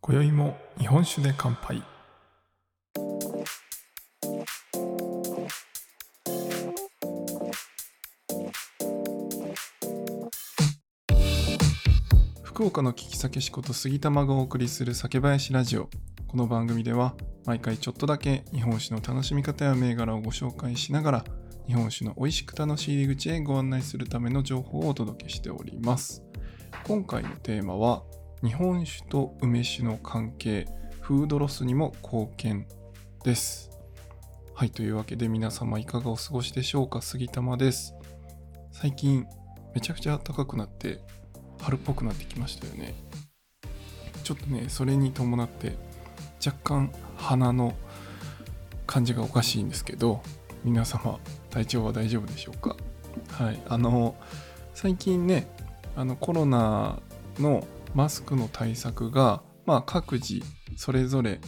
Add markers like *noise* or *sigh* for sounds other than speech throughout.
今宵も日本酒で乾杯。福岡の聞き酒師こと杉玉がお送りする酒林ラジオ。この番組では毎回ちょっとだけ日本酒の楽しみ方や銘柄をご紹介しながら日本酒の美味しく楽しい入り口へご案内するための情報をお届けしております。今回のテーマは日本酒と梅酒の関係フードロスにも貢献です。はいというわけで皆様いかがお過ごしでしょうか？杉玉です。最近めちゃくちゃ暖かくなって春っぽくなってきましたよね。ちょっとねそれに伴って若干鼻の感じがおかしいんですけど皆様体調は大丈夫でしょうか？はい。あの最近ねあのコロナのマスクの対策が、まあ、各自それぞれ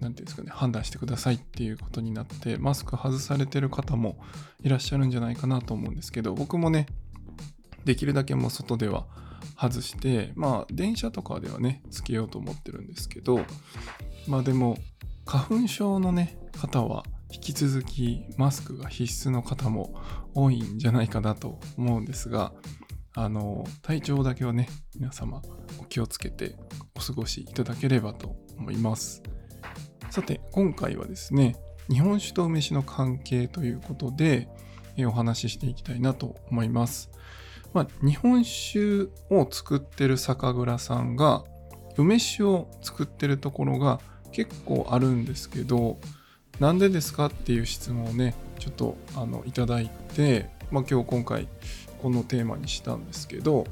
何ていうんですかね判断してくださいっていうことになってマスク外されてる方もいらっしゃるんじゃないかなと思うんですけど僕もねできるだけもう外では外してまあ電車とかではねつけようと思ってるんですけどまあでも花粉症のね方は引き続きマスクが必須の方も多いんじゃないかなと思うんですがあの体調だけはね皆様お気をつけてお過ごしいただければと思います。さて今回はですね日本酒と梅酒の関係ということでお話ししていきたいなと思います。まあ、日本酒を作ってる酒蔵さんが梅酒を作ってるところが結構あるんですけどなんでですかっていう質問をねちょっとあのいただいて、まあ、今日今回このテーマにしたんですけど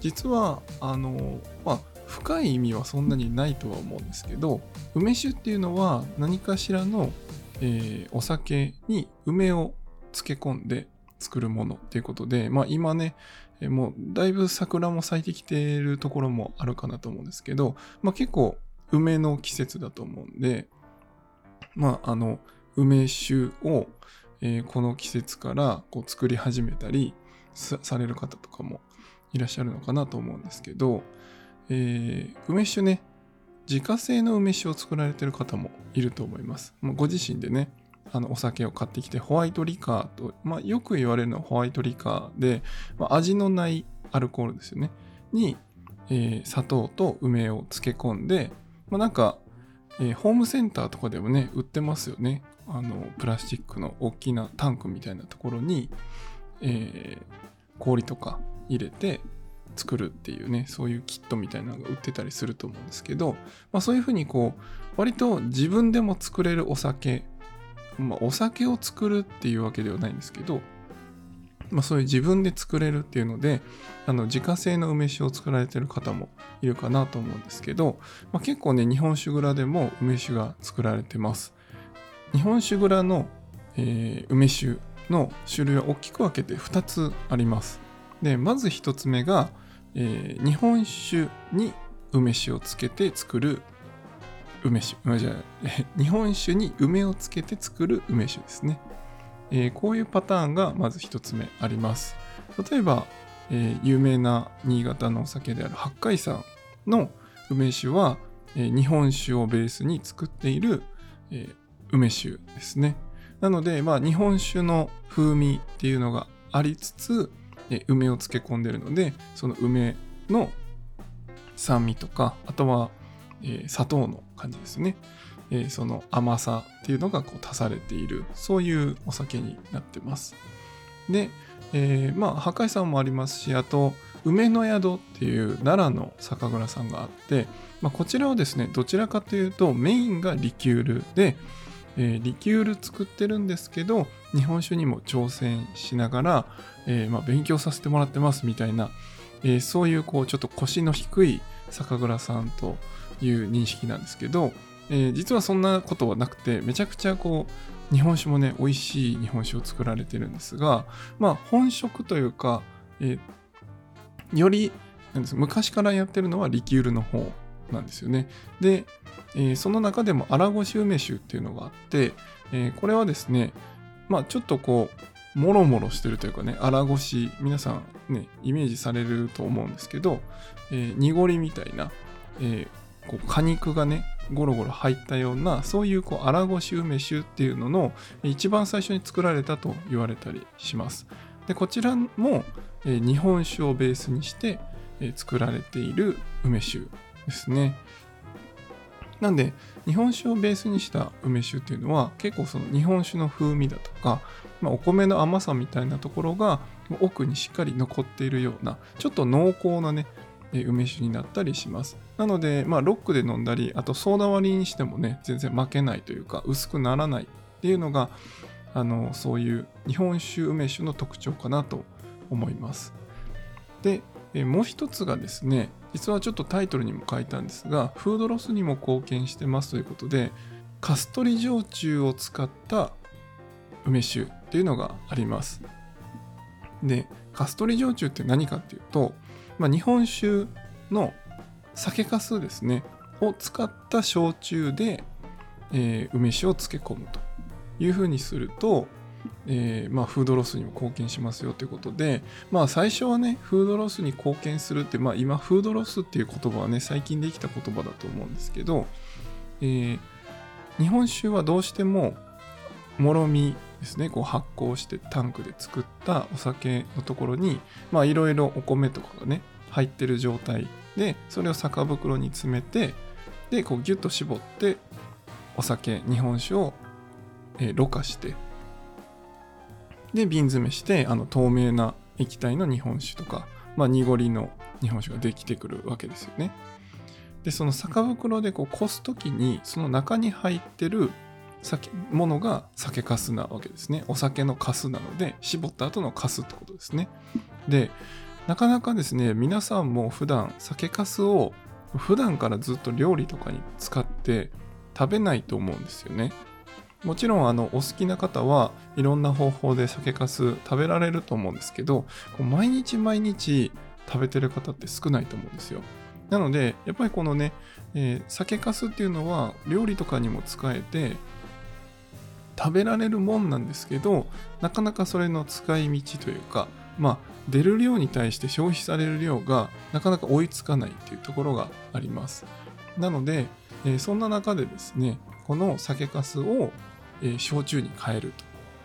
実はあの、まあ、深い意味はそんなにないとは思うんですけど梅酒っていうのは何かしらの、えー、お酒に梅を漬け込んで作るものっていうことで、まあ、今ねもうだいぶ桜も咲いてきているところもあるかなと思うんですけど、まあ、結構梅の季節だと思うんでまああの梅酒を、えー、この季節からこう作り始めたりされる方とかもいらっしゃるのかなと思うんですけど、えー、梅酒ね自家製の梅酒を作られてる方もいると思います。まあ、ご自身でねあのお酒を買ってきてホワイトリカーと、まあ、よく言われるのはホワイトリカーで、まあ、味のないアルコールですよね。に、えー、砂糖と梅を漬け込んで、まあ、なんか、えー、ホームセンターとかでもね売ってますよね。あのプラスチックの大きなタンクみたいなところに、えー、氷とか入れて作るっていうねそういうキットみたいなのが売ってたりすると思うんですけど、まあ、そういうふうにこう割と自分でも作れるお酒、まあ、お酒を作るっていうわけではないんですけど、まあ、そういう自分で作れるっていうのであの自家製の梅酒を作られてる方もいるかなと思うんですけど、まあ、結構ね日本酒蔵でも梅酒が作られてます日本酒蔵の、えー、梅酒の種類は大きく分けて2つあります。でまず1つ目が、えー、日本酒に梅酒をつけて作る梅酒。じゃあ *laughs* 日本酒に梅をつけて作る梅酒ですね、えー、こういうパターンがまず1つ目あります。例えば、えー、有名な新潟のお酒である八海山の梅酒は、えー、日本酒をベースに作っている、え梅酒ですね。なので、まあ、日本酒の風味っていうのがありつつ、え梅を漬け込んでるので、その梅の酸味とか、あとは、え、砂糖の感じですね。え、その甘さっていうのがこう足されている、そういうお酒になってます。で、えー、まあ、破壊さんもありますし、あと、梅の宿っていう奈良の酒蔵さんがあって、まあ、こちらはですね、どちらかというとメインがリキュールで、えー、リキュール作ってるんですけど日本酒にも挑戦しながら、えー、まあ、勉強させてもらってますみたいな、えー、そういうこうちょっと腰の低い酒蔵さんという認識なんですけど、え実はそんなことはなくてめちゃくちゃこう日本酒もね美味しい日本酒を作られてるんですがまあ本職というか、えより昔からやってるのはリキュールの方なんですよね。で、えー、その中でも荒ごし梅酒っていうのがあって、えー、これはですね、まあちょっとこう、もろもろしてるというかね、荒ごし、皆さんね、イメージされると思うんですけど、えー、濁りみたいな、えー、こう果肉がね、ゴロゴロ入ったような、そういうこう荒ごし梅酒っていうのの一番最初に作られたと言われたりします。で、こちらも、え、日本酒をベースにして、え、作られている梅酒ですね。なんで日本酒をベースにした梅酒っていうのは結構その日本酒の風味だとか、まあ、お米の甘さみたいなところが奥にしっかり残っているようなちょっと濃厚なね梅酒になったりします。なのでまあロックで飲んだりあとソーダ割りにしてもね全然負けないというか薄くならないっていうのがあのそういう日本酒梅酒の特徴かなと思います。でもう一つがですね実はちょっとタイトルにも書いたんですがフードロスにも貢献してますということでカストリ焼酎を使った梅酒っていうのがあります。でカストリ焼酎って何かっていうと、まあ、日本酒の酒粕ですねを使った焼酎で、えー、梅酒を漬け込むというふうにするとえー、まあ、フードロスにも貢献しますよということで、まあ、最初はねフードロスに貢献するって、まあ、今フードロスっていう言葉はね最近できた言葉だと思うんですけど、えー、日本酒はどうしてももろみですねこう発酵してタンクで作ったお酒のところにいろいろお米とかがね入ってる状態でそれを酒袋に詰めてでこうギュッと絞ってお酒日本酒を、えー、ろ過してで瓶詰めしてあの透明な液体の日本酒とか、まあ、濁りの日本酒ができてくるわけですよね。でその酒袋でこうこす時にその中に入ってる酒ものが酒粕なわけですね。お酒の粕なので絞った後の粕ってことですね。でなかなかですね皆さんも普段酒粕を普段からずっと料理とかに使って食べないと思うんですよね。もちろんあのお好きな方はいろんな方法で酒粕食べられると思うんですけど毎日毎日食べてる方って少ないと思うんですよなのでやっぱりこのね、えー、酒粕っていうのは料理とかにも使えて食べられるもんなんですけどなかなかそれの使い道というかまあ出る量に対して消費される量がなかなか追いつかないっていうところがあります。なので、えー、そんな中でですねこの酒粕をえ焼酎に変える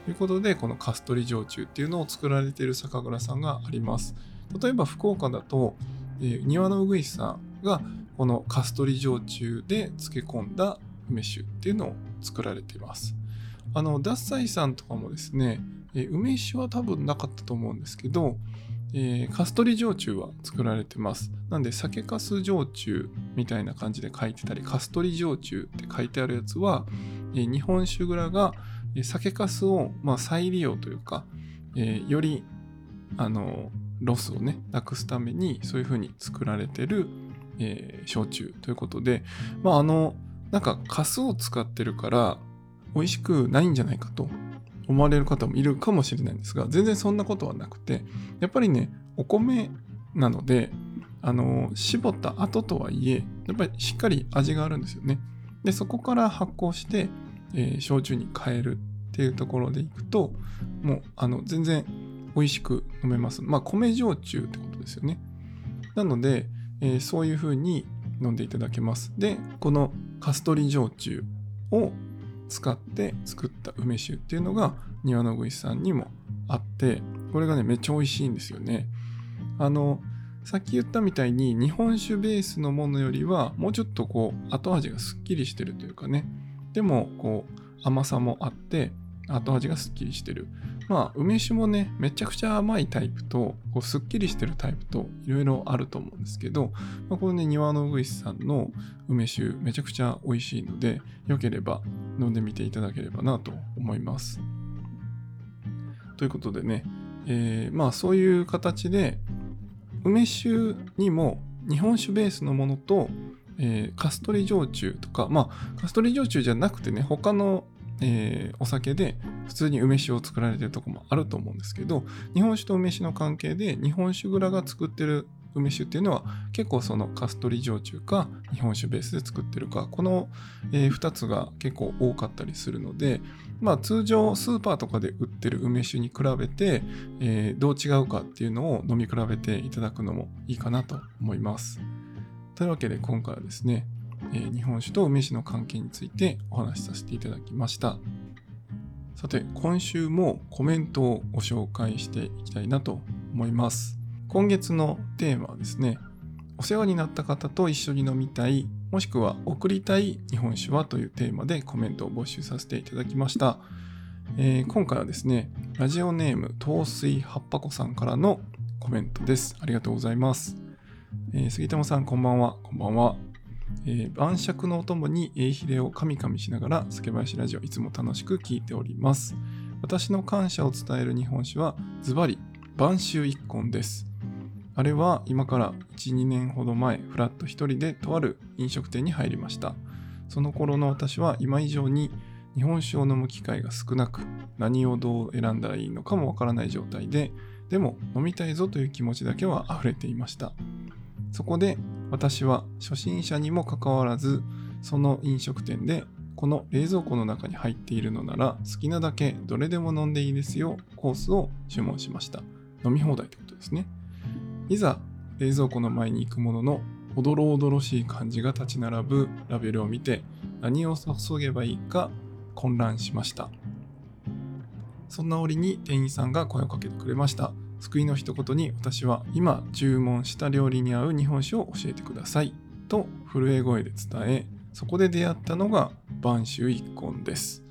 ということでこのカストリ焼酎っていうのを作られている酒蔵さんがあります。例えば福岡だと、え庭のうぐいさんがこのカストリ焼酎で漬け込んだ梅酒っていうのを作られています。あのダッサイさんとかもですね、え梅酒は多分なかったと思うんですけどえー、カストリ焼酎は作られてます。なんで、酒粕焼酎みたいな感じで書いてたり、カストリ焼酎って書いてあるやつは、えー、日本酒蔵が、えー、酒粕を、まあ、再利用というか、えより、あの、ロスをね、なくすために、そういう風に作られてる、え焼酎ということで、まあ、あの、なんか、粕を使ってるから、美味しくないんじゃないかと思われる方もいるかもしれないんですが全然そんなことはなくてやっぱりねお米なのであの絞った後とはいえやっぱりしっかり味があるんですよね。でそこから発酵して、えー、焼酎に変えるっていうところでいくともうあの全然美味しく飲めます。まあ米焼酎ってことですよね。なので、えー、そういう風に飲んでいただけます。でこのカストリ焼酎を使って作った梅酒っていうのが庭のぐいさんにもあってこれがねめっちゃ美味しいんですよね。あのさっき言ったみたいに日本酒ベースのものよりはもうちょっとこう後味がすっきりしてるというかね。でもこう甘さもあって後味がすっきりしてる。まあ梅酒もねめちゃくちゃ甘いタイプとこうすっきりしてるタイプといろいろあると思うんですけど、まあ、このね庭のうぐいさんの梅酒めちゃくちゃ美味しいのでよければ飲んでみていただければなと思います。ということでね、えー、まあそういう形で梅酒にも日本酒ベースのものと、えー、カストリ焼酎とかまあカストリ焼酎じゃなくてね他のえー、お酒で普通に梅酒を作られてるとこもあると思うんですけど日本酒と梅酒の関係で日本酒蔵が作ってる梅酒っていうのは結構そのカストリ焼酎か日本酒ベースで作ってるかこの、え、2つが結構多かったりするのでまあ通常スーパーとかで売ってる梅酒に比べて、え、どう違うかっていうのを飲み比べていただくのもいいかなと思います。というわけで今回はですね、え、日本酒と梅酒の関係についてお話しさせていただきました。さて今週もコメントをご紹介していきたいなと思います。今月のテーマはですねお世話になった方と一緒に飲みたいもしくは送りたい日本酒はというテーマでコメントを募集させていただきました、えー、今回はですねラジオネーム糖水はっぱこさんからのコメントです。ありがとうございます、えー、杉友さんこんばんは。こんばんは。えー、晩酌のお供にえいひれをかみかみしながら酒林ラジオいつも楽しく聞いております。私の感謝を伝える日本酒はズバリ晩秋一本です。あれは今から1、2年ほど前、フラット一人でとある飲食店に入りました。その頃の私は今以上に日本酒を飲む機会が少なく、何をどう選んだらいいのかもわからない状態で、でも飲みたいぞという気持ちだけは溢れていました。そこで私は初心者にもかかわらずその飲食店でこの冷蔵庫の中に入っているのなら好きなだけどれでも飲んでいいですよコースを注文しました。飲み放題ってことですね。いざ冷蔵庫の前に行くもののおどろおどろしい感じが立ち並ぶラベルを見て何を注げばいいか混乱しました。そんな折に店員さんが声をかけてくれました。救いの一言に私は今注文した料理に合う日本酒を教えてくださいと震え声で伝えそこで出会ったのが晩秋一根です。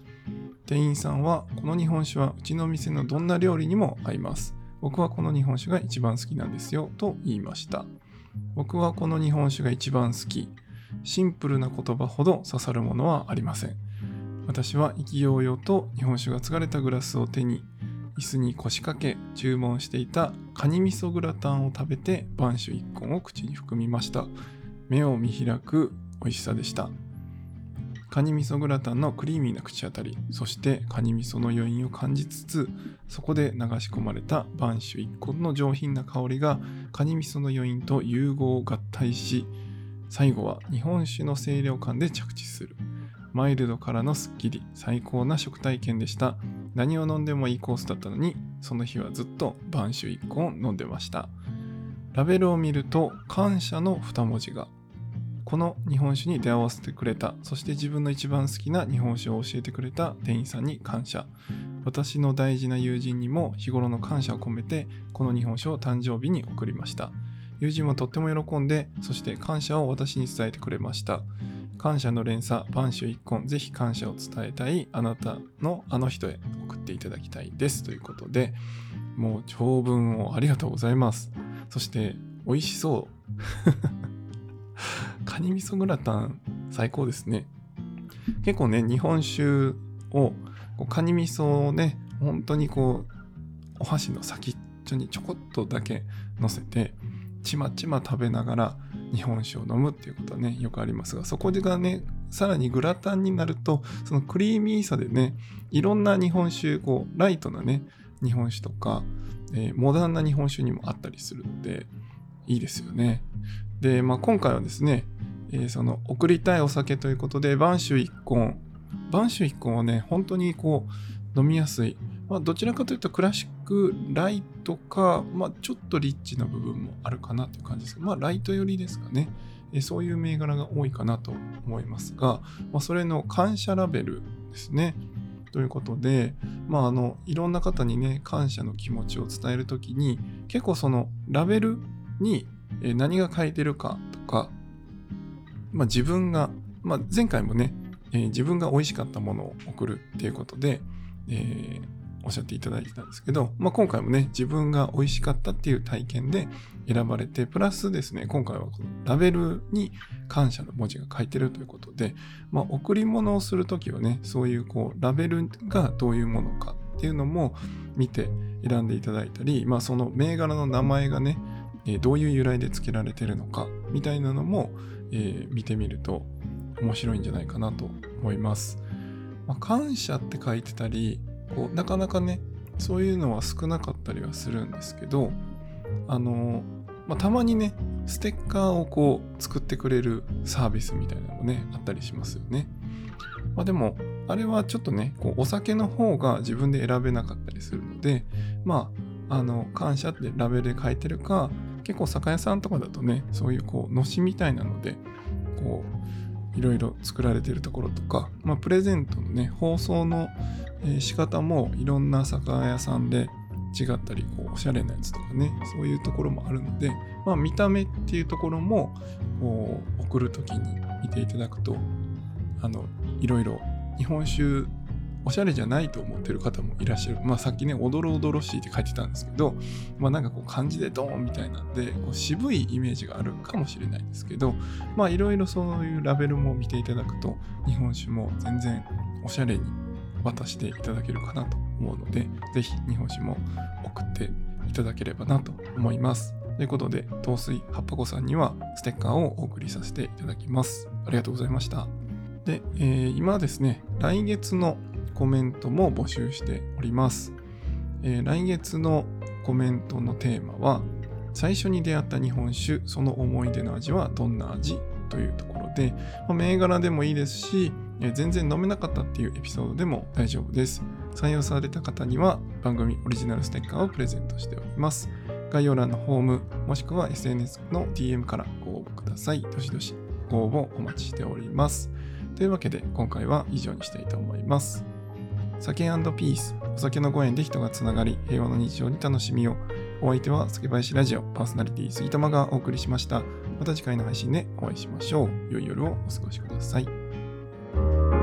店員さんはこの日本酒はうちの店のどんな料理にも合います。僕はこの日本酒が一番好きなんですよと言いました。僕はこの日本酒が一番好き。シンプルな言葉ほど刺さるものはありません。私は意気揚々と日本酒が継がれたグラスを手に椅子に腰掛け注文していたカニ味噌グラタンを食べて晩酒1本を口に含みました。目を見開く美味しさでした。カニ味噌グラタンのクリーミーな口当たりそしてカニ味噌の余韻を感じつつそこで流し込まれた晩酒1個の上品な香りがカニ味噌の余韻と融合合体し最後は日本酒の清涼感で着地する。マイルドからのスッキリ最高な食体験でした。何を飲んでもいいコースだったのにその日はずっと晩酒1個を飲んでました。ラベルを見ると感謝の2文字がこの日本酒に出会わせてくれたそして自分の一番好きな日本酒を教えてくれた店員さんに感謝。私の大事な友人にも日頃の感謝を込めてこの日本酒を誕生日に贈りました。友人もとっても喜んでそして感謝を私に伝えてくれました。感謝の連鎖、晩秋一根、ぜひ感謝を伝えたいあなたのあの人へ送っていただきたいです。ということで、もう長文をありがとうございます。そして、美味しそう。*laughs* カニ味噌グラタン、最高ですね。結構ね、日本酒を、カニ味噌をね、本当にこう、お箸の先っちょにちょこっとだけ乗せて、ちまちま食べながら、日本酒を飲むっていうことはねよくありますがそこがねさらにグラタンになるとそのクリーミーさでねいろんな日本酒こうライトなね日本酒とか、えー、モダンな日本酒にもあったりするのでいいですよね。で、まあ、今回はですね、えー、その送りたいお酒ということで晩酒一本晩酒一本はね本当にこう飲みやすい。まあ、どちらかというとクラシックライトか、まあ、ちょっとリッチな部分もあるかなという感じですまあ、ライト寄りですかね。そういう銘柄が多いかなと思いますが、まあ、それの感謝ラベルですね。ということで、まあ、あのいろんな方にね感謝の気持ちを伝える時に結構そのラベルに何が書いてるかとか、まあ、自分が、まあ、前回もね、えー、自分が美味しかったものを送るっていうことで、えーおっしゃっていただいてたんですけど、まあ、今回もね、自分が美味しかったっていう体験で選ばれて、プラスですね、今回はこのラベルに感謝の文字が書いてるということで、まあ、贈り物をするときはね、そういうこう、ラベルがどういうものかっていうのも見て選んでいただいたり、まあ、その銘柄の名前がね、えどういう由来で付けられてるのかみたいなのも、えー、見てみると面白いんじゃないかなと思います。まあ、感謝って書いてたり、こうなかなかねそういうのは少なかったりはするんですけどあのまあ、たまにねステッカーをこう作ってくれるサービスみたいなのもねあったりしますよね。まあ、でもあれはちょっとねこうお酒の方が自分で選べなかったりするのでまああの感謝ってラベルで書いてるか結構酒屋さんとかだとねそういうこうのしみたいなのでこういろいろ作られてるところとか、まあ、プレゼントのね包装の、え仕方もいろんな酒屋さんで違ったりこうおしゃれなやつとかねそういうところもあるので、まあ、見た目っていうところもこう送る時に見ていただくとあのいろいろ日本酒おしゃれじゃないと思ってる方もいらっしゃる。まあさっきね、おどろおどろしいって書いてたんですけど、まあなんかこう漢字でドーンみたいなんで、こう渋いイメージがあるかもしれないですけど、まあいろいろそういうラベルも見ていただくと、日本酒も全然おしゃれに渡していただけるかなと思うので、ぜひ日本酒も送っていただければなと思います。ということで、糖水はっぱ子さんにはステッカーをお送りさせていただきます。ありがとうございました。で、えー、今ですね、来月のコメントも募集しております。えー、来月のコメントのテーマは、最初に出会った日本酒、その思い出の味はどんな味？というところで、まあ、銘柄でもいいですし、全然飲めなかったっていうエピソードでも大丈夫です。採用された方には番組オリジナルステッカーをプレゼントしております。概要欄のホームもしくは SNS の DM からご応募ください。どしどしご応募お待ちしております。というわけで今回は以上にしたいと思います。酒ピース、お酒のご縁で人がつながり、平和の日常に楽しみを。お相手は酒林ラジオパーソナリティ杉玉がお送りしました。また次回の配信でお会いしましょう。良い夜をお過ごしください。Thank you.